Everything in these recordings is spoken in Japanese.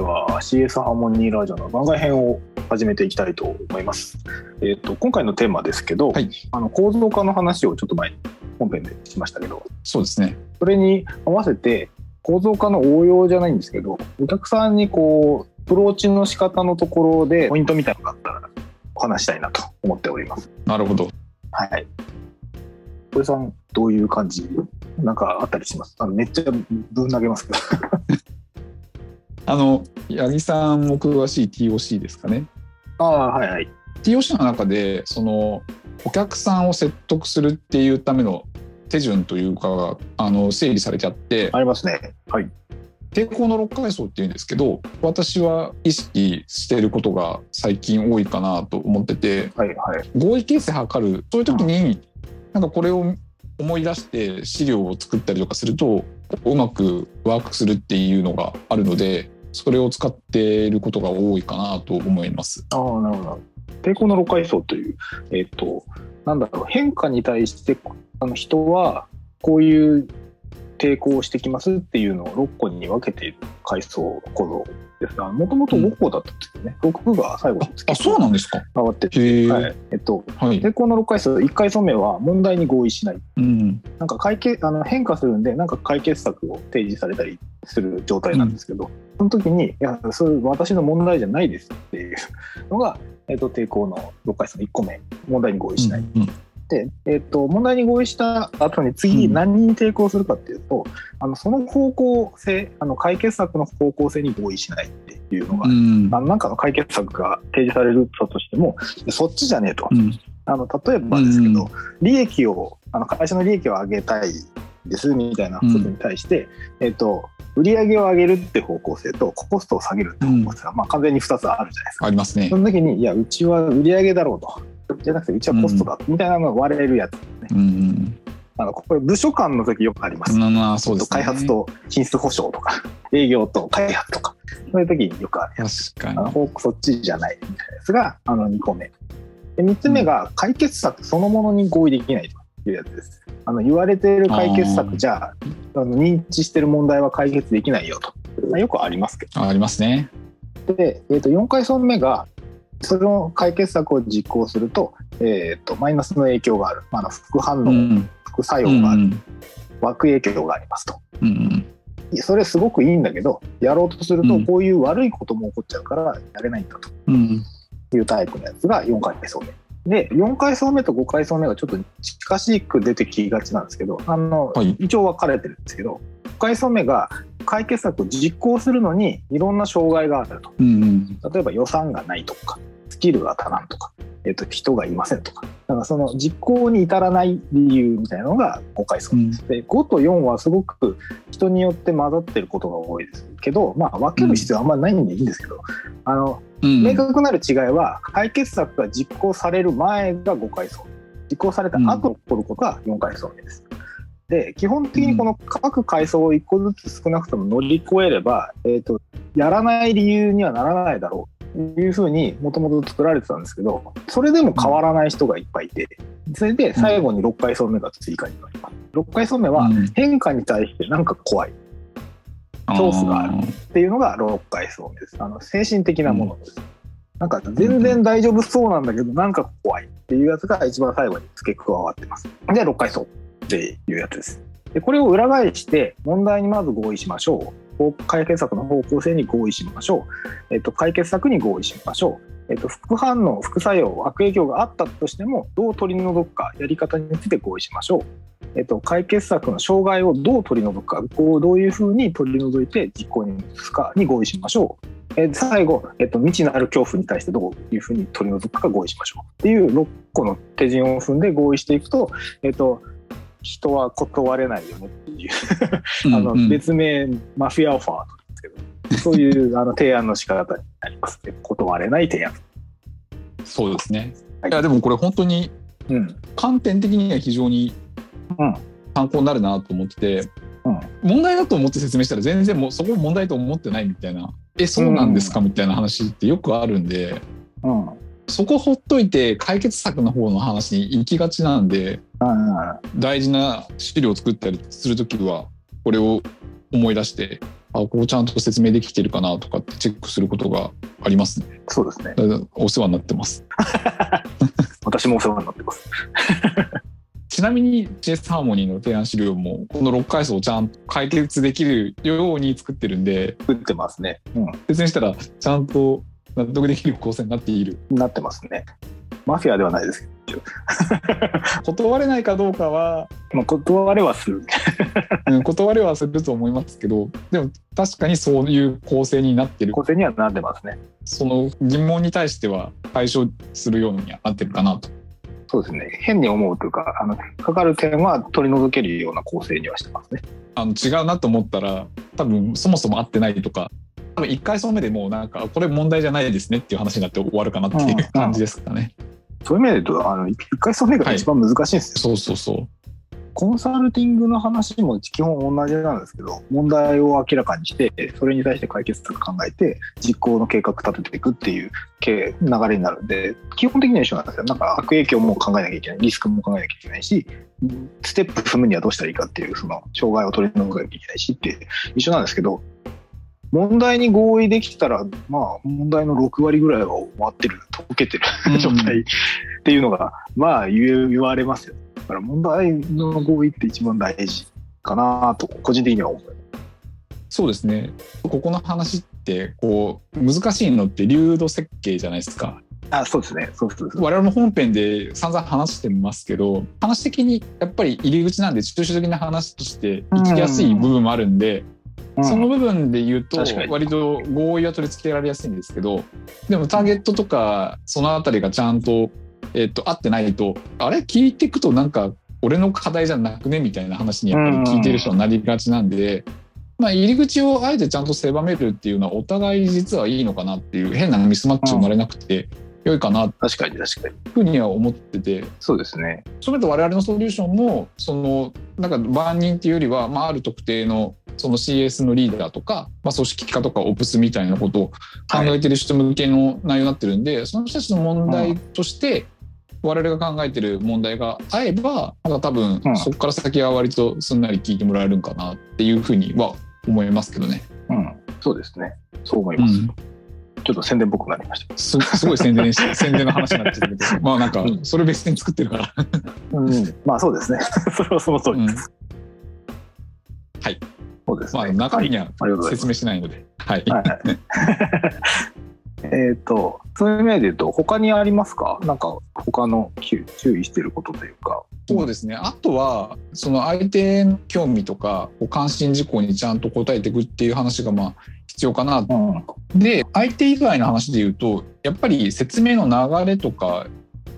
では CS ハーモニーラジオの番外編を始めていきたいと思います。えっ、と今回のテーマですけど、はいあの構造化の話をちょっと前に本編でしましたけど、そうですね。それに合わせて構造化の応用じゃないんですけど、お客さんにこうアプローチの仕方のところでポイントみたいなのがあったらお話したいなと思っております。なるほど。はい。小江さんどういう感じ？なんかあったりします？あのめっちゃぶん投げますけど。あの、八木さんも詳しい TOC ですかね。ああはいはい。TOC の中で、その、お客さんを説得するっていうための手順というかが、あの、整理されちゃって、ありますね。はい。抵抗の6階層っていうんですけど、私は意識していることが最近多いかなと思ってて、はいはい。合意形成図る、そういう時に、なんかこれを思い出して資料を作ったりとかすると、うまくワークするっていうのがあるので、それを使っていることが多いかなと思います。ああ、なるほど。抵抗の6階層という、えっ、と、なんだろう、変化に対してあの人はこういう抵抗をしてきますっていうのを6個に分けている階層構造ですが、もともと5個だったんですよね。6が最後にあ、そうなんですか。上がってて。ははい。い。えっと、抵抗の6階層、1階層目は問題に合意しない。うん。なんか解決あの変化するんで、なんか解決策を提示されたりする状態なんですけど、その時に、いや、それ私の問題じゃないですっていうのが、えっと、抵抗の6回層の1個目、問題に合意しない。うんで、えっと、問題に合意した後に次うん何に抵抗するかっていうと、あのその方向性、あの解決策の方向性に合意しないっていうのが、うん。あのなんかの解決策が提示されるとしても、そっちじゃねえと。うん。あの例えばですけど、うん利益をあの会社の利益を上げたいですみたいなことに対して、えっと売上を上げるって方向性とコストを下げるって方向性が、まあ、完全に2つあるじゃないですか。ありますねそ。の時にいやうちは売上だろうとじゃなくてうちはコストだ、みたいなのが割れるやつね。うん。あのこれ部署間の時よくあります。まあ、そうですね。開発。と品質保証とか 営業と開発とかそういう時によくあるやつ。確かに。あのそっちじゃないみたいなやつがあの2個目で3つ目が解決策そのものに合意できないというやつですあの言われている解決策じゃあの認知している問題は解決できないよと、まあ、よくありますけあありますね。どで、えー、と4回層目がその解決策を実行すると,、えー、とマイナスの影響がある、まあ、副反応、うん。副作うん。用がある、うん。悪影響がありますとうん。それすごくいいんだけどやろうとするとうんこういう悪いことも起こっちゃうからやれないんだとうん。いうタイプのやつが4回層目。で、4回層目と5回層目がちょっと近しく出てきがちなんですけど、あの、はい一応分かれてるんですけど、5回層目が解決策を実行するのにいろんな障害があると。うん。例えば予算がないとか、スキルが足らんとか、えっと、人がいませんとか。だからその実行に至らない理由みたいなのが5回層目です。で、5と4はすごく人によって混ざってることが多いですけど、まあ分ける必要はあんまりないんでいいんですけど、あの、うん。明確なる違いは解決策が実行される前が5回層。実行された後起こることが4回層目です。で基本的にこの各階層を1個ずつ少なくとも乗り越えれば、えー、とやらない理由にはならないだろうというふうにもともと作られてたんですけどそれでも変わらない人がいっぱいいてそれで最後に6回層目が追加になります。6回層目はうん。変化に対してなんか怖い恐怖があるっていうのが6回層目です。あの精神的なものです。なんか全然大丈夫そうなんだけど、なんか怖いっていうやつが一番最後に付け加わってます。で、6回層っていうやつです。で、これを裏返して、問題にまず合意しましょう。解決策の方向性に合意しましょう。えっと、解決策に合意しましょう。えっと、副反応、副作用、悪影響があったとしても、どう取り除くか、やり方について合意しましょう。えっと、解決策の障害をどう取り除くか、こうどういうふうに取り除いて実行に移すかに合意しましょう。えー最後、えっと、未知なる恐怖に対してどういうふうに取り除くか合意しましょうっていう6個の手順を踏んで合意していくと、えっと、人は断れないよねっていう、あのうん別名マフィアオファーなんですけど、そういうあの提案の仕方になりますね。断れない提案。そうですね。はい。いや、でもこれ本当にうん。観点的には非常にうん。参考になるなと思ってて、うん。問題だと思って説明したら全然もうそこ問題と思ってないみたいな。えそうなんですか？みたいな話ってよくあるんでうん。そこほっといて解決策の方の話に行きがちなんであ大事な資料を作ったりする時はこれを思い出してあここちゃんと説明できてるかなとかってチェックすることがありますね。そうですね。お世話になってます。私もお世話になってます。ちなみに JS ハーモニーの提案資料もこの6階層をちゃんと解決できるように作ってるんで作ってますね。うん。説明したらちゃんと納得できる構成になっているなってますね。マフィアではないですけど、断れないかどうかは、まあ、断れはする。うん、断れはすると思いますけどでも確かにそういう構成になってる構成にはなってますね。その疑問に対しては解消するようにはなってるかなと。そうですね。変に思うというか、あの、かかる点は取り除けるような構成にはしてますね。あの違うなと思ったら多分そもそも合ってないとか多分1回層目でもうなんかこれ問題じゃないですねっていう話になって終わるかなっていう感じですかね。そういう意味で言うと、あの、一回それが一番難しいんですよ。そうそうそう。コンサルティングの話も基本同じなんですけど、問題を明らかにして、それに対して解決策考えて、実行の計画立てていくっていう系流れになるんで、基本的には一緒なんですよ。なんか悪影響も考えなきゃいけない、リスクも考えなきゃいけないし、ステップ踏むにはどうしたらいいかっていう、その障害を取り除かなきゃいけないしって一緒なんですけど、問題に合意できたら、まあ、問題の6割ぐらいは終わってる、解けてる 状態っていうのが、まあ言え言われますよ。だから問題の合意って一番大事かなと、個人的には思う。そうですね。ここの話ってこう難しいのって流度設計じゃないですか。あ、そうですね。そうそう。我々も本編で散々話してますけど話的にやっぱり入り口なんで抽象的な話として生きやすい部分もあるんで、うんその部分で言うと割と合意は取り付けられやすいんですけどでもターゲットとかそのあたりがちゃんと,、えっと合ってないとあれ？聞いていくとなんか俺の課題じゃなくね？みたいな話にやっぱり聞いてる人になりがちなんで。まあ、入り口をあえてちゃんと狭めるっていうのはお互い実はいいのかなっていう変なミスマッチ生まれなくて良いかな確かに確かに。いうふうには思っててそうですね。それと我々のソリューションもそのなんか万人っていうよりは、まあ、ある特定のその CS のリーダーとか、まあ、組織化とかオプスみたいなことを考えてる人向けの内容になってるんで、その人たちの問題として我々が考えてる問題が合えばなんか多分うんそこから先は割とすんなり聞いてもらえるんかなっていうふうには思いますけどね。うん。そうですね。そう思いうます。ん、ちょっと宣伝っぽくなりました。すすごい宣伝し 宣伝の話になっちゃったけどまあなんかうんそれ別に作ってるから。うん。まあそうですね。それはその通りです。そうですね。まあ中身には説明しないので。はいはいはい。えっと、そういう意味で言うと、他にありますか？なんか、他の注注意してることというか。そうですね。あとは、その相手の興味とか、関心事項にちゃんと答えていくっていう話が、まあ、必要かな。うん。で、相手以外の話で言うと、やっぱり説明の流れとか、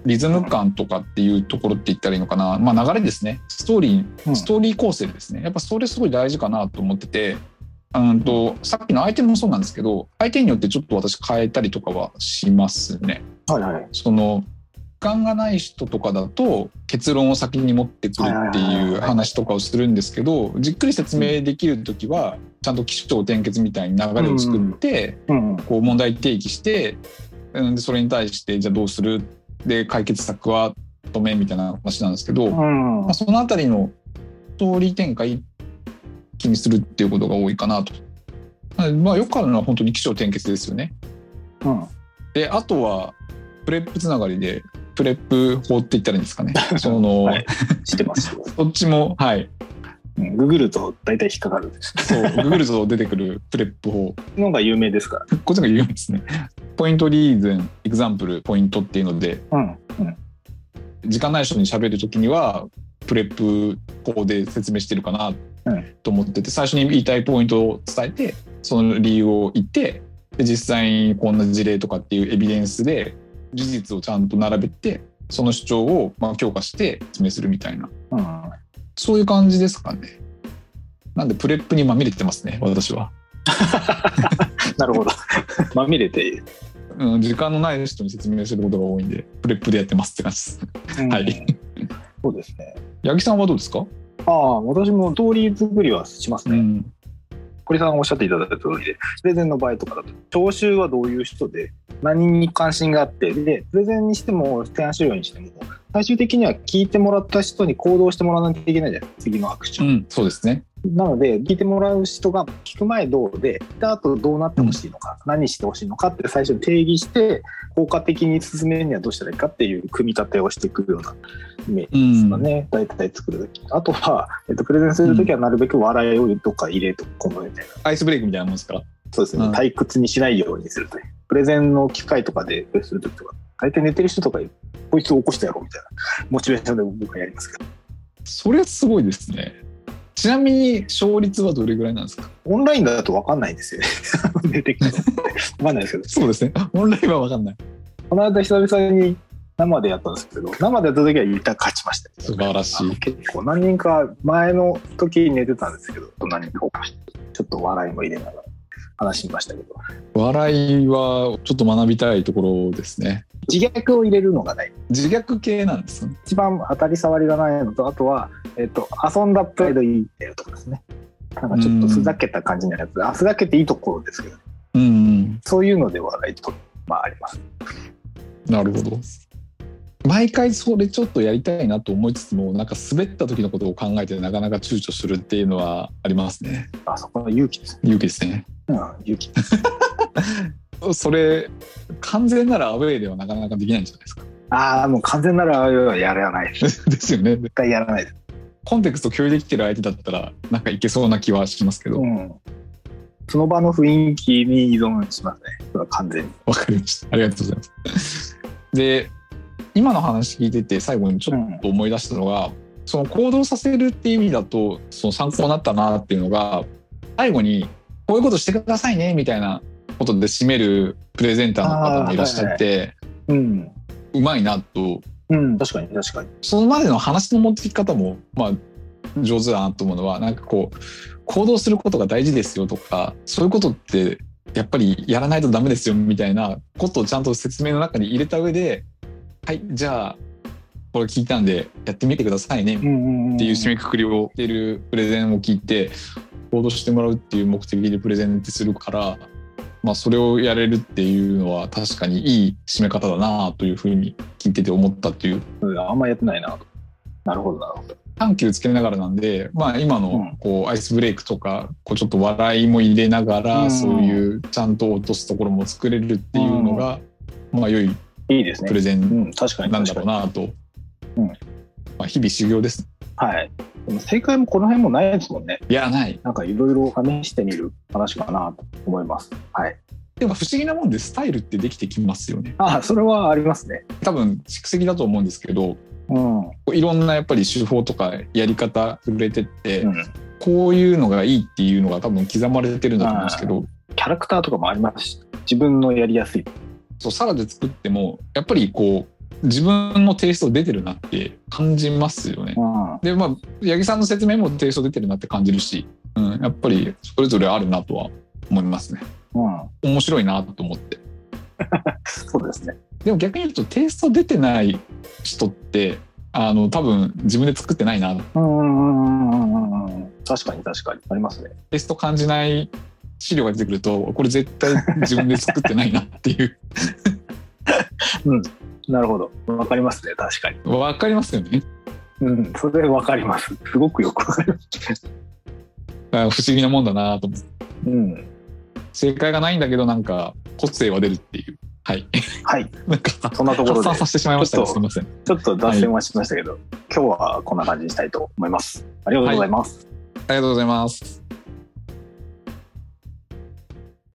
リズム感とかっていうところって言ったらいいのかな。まあ、流れですね。ストーリー、うんストーリー構成ですね。やっぱそれすごい大事かなと思ってて、うんと、さっきの相手もそうなんですけど、相手によってちょっと私変えたりとかはしますね。はいはい。その時間がない人とかだと結論を先に持ってくるっていう話とかをするんですけどじっくり説明できる時はちゃんと起承転結みたいに流れを作ってうん。こう問題提起してそれに対してじゃあどうする？で解決策は？止め？みたいな話なんですけど、うんまあ、。そのあたりのストーリー展開気にするっていうことが多いかなと。まあ、よくあるのは本当に起承転結ですよね。うん。であとは PREP つながりで PREP 法って言ったらいいんですかね その、はい知ってます。そっちもはいうんググると大体引っかかるんです。そうググると出てくる PREP 法のが有名ですから。こっちが言うんですね point reason example point っていうのでうん。うん。時間ない人に喋るときには PREP 法で説明してるかなと思ってて、最初に言いたいポイントを伝えてその理由を言ってで実際にこんな事例とかっていうエビデンスで事実をちゃんと並べてその主張をまあ強化して説明するみたいなうん。そういう感じですかね。なんで PREP にまみれてますね私は、なるほど。まみれて。うん。時間のない人に説明することが多いんでプレップでやってますって感じです。うんはい。そうですね。八木さんはどうですか、ああ、私もストーリー作りはしますね。ん、堀さんがおっしゃっていただいた通りで、プレゼンの場合とかだと、聴衆はどういう人で、何に関心があって、で、プレゼンにしても、提案資料にしても、最終的には聞いてもらった人に行動してもらわないといけないじゃない次のアクション。うん、そうですね。なので、聞いてもらう人が聞く前どうで、聞いた後どうなってほしいのか、何してほしいのかって最初に定義して、効果的に進めるにはどうしたらいいかっていう組み立てをしていくようなイメージですかね。大体作るとき。あとは、えっと、プレゼンするときはなるべく笑いをどっか入れとこうみたいな。アイスブレイクみたいなもんですか？そうですね。うん退屈にしないようにするという。プレゼンの機会とかで、するときとか、大体寝てる人とか、こいつを起こしてやろうみたいな、モチベーションで僕はやりますけど。それすごいですね。ちなみに勝率はどれぐらいなんですか？オンラインだと分かんないんですよね。出てきたの。分かんないですけど。そうですね。オンラインは分かんない。この間久々に生でやったんですけど、生でやった時は一旦勝ちましたよ。素晴らしい。結構何人か前の時に寝てたんですけど、何人か起こして、ちょっと笑いも入れながら話しましたけど、笑いはちょっと学びたいところですね。自虐を入れるのが大事。自虐系なんですね。一番当たり障りがないのと、あとは、えっと、遊んだプライドいいっていうところですね。なんかちょっとふざけた感じのやつで、あふざけていいところですけど、うん、そういうので笑いと、まああります。なるほど。毎回それちょっとやりたいなと思いつつもなんか滑った時のことを考えてなかなか躊躇するっていうのはありますねあそこの勇気ですね。勇気ですねうん、勇気。それ完全ならアウェーではなかなかできないんじゃないですかああ、もう完全ならやらないです。ですよね絶対やらないです。コンテクスト共有できてる相手だったらなんかいけそうな気はしますけどわ、うん。その場の雰囲気に依存しますね。それは完全に。かりましたありがとうございますで今の話聞いてて最後にちょっと思い出したのが、その行動させるっていう意味だとその参考になったなっていうのが最後にこういうことしてくださいねみたいなことで締めるプレゼンターの方もいらっしゃって、うん。うまいなとうん、確かに確かに。そのまでの話の持ってき方もまあ上手だなと思うのはなんかこう行動することが大事ですよとかそういうことってやっぱりやらないとダメですよみたいなことをちゃんと説明の中に入れた上ではいじゃあこれ聞いたんでやってみてくださいね。っていう締めくくりをしてるプレゼンを聞いて行動してもらうっていう目的でプレゼンってするから、まあ、それをやれるっていうのは確かにいい締め方だなというふうに聞いてて思ったっていううんあんまやってないなと。なるほど、なるほど。緩急つけながらなんで、まあ、今うんのこうアイスブレイクとかこうちょっと笑いも入れながら、うんそういうちゃんと落とすところも作れるっていうのが、まあ良いいいですねプ。レゼうンん、確かになんだ。ろうなと、うんまあ、日々修行です。はい。でも正解もこの辺もないですもんね。いやないなんかいろいろ試してみる話かなと思います。はい。でも不思議なもんでスタイルってできてきますよね。あ、それはありますね。多分蓄積だと思うんですけどうん。いろんなやっぱり手法とかやり方触れてって、うん。こういうのがいいっていうのが多分刻まれてるんだと思うんですけどキャラクターとかもありますし、自分のやりやすい。そうサラで作ってもやっぱりこう自分のテイスト出てるなって感じますよね。うん。でまあ八木さんの説明もテイスト出てるなって感じるし、うん、やっぱりそれぞれあるなとは思いますね。うん。面白いなと思って。そうですね。でも逆に言うとテイスト出てない人ってあの多分自分で作ってないなうんうんうんうんうんうん。確かに確かに。ありますね。テイスト感じない資料が出てくるとこれ絶対自分で作ってないなっていうなるほど。わかりますね。確かに。わかりますよね。うん。それわかります。すごくよくわかります。あ不思議なもんだなと思ってうん。正解がないんだけどなんか個性は出るっていうはいはい。なんかそんなところで発散させてしまいましたちょっとねすみませんちょっと脱線はしましたけど、今日はこんな感じにしたいと思います。ありがとうございます。ありがとうございます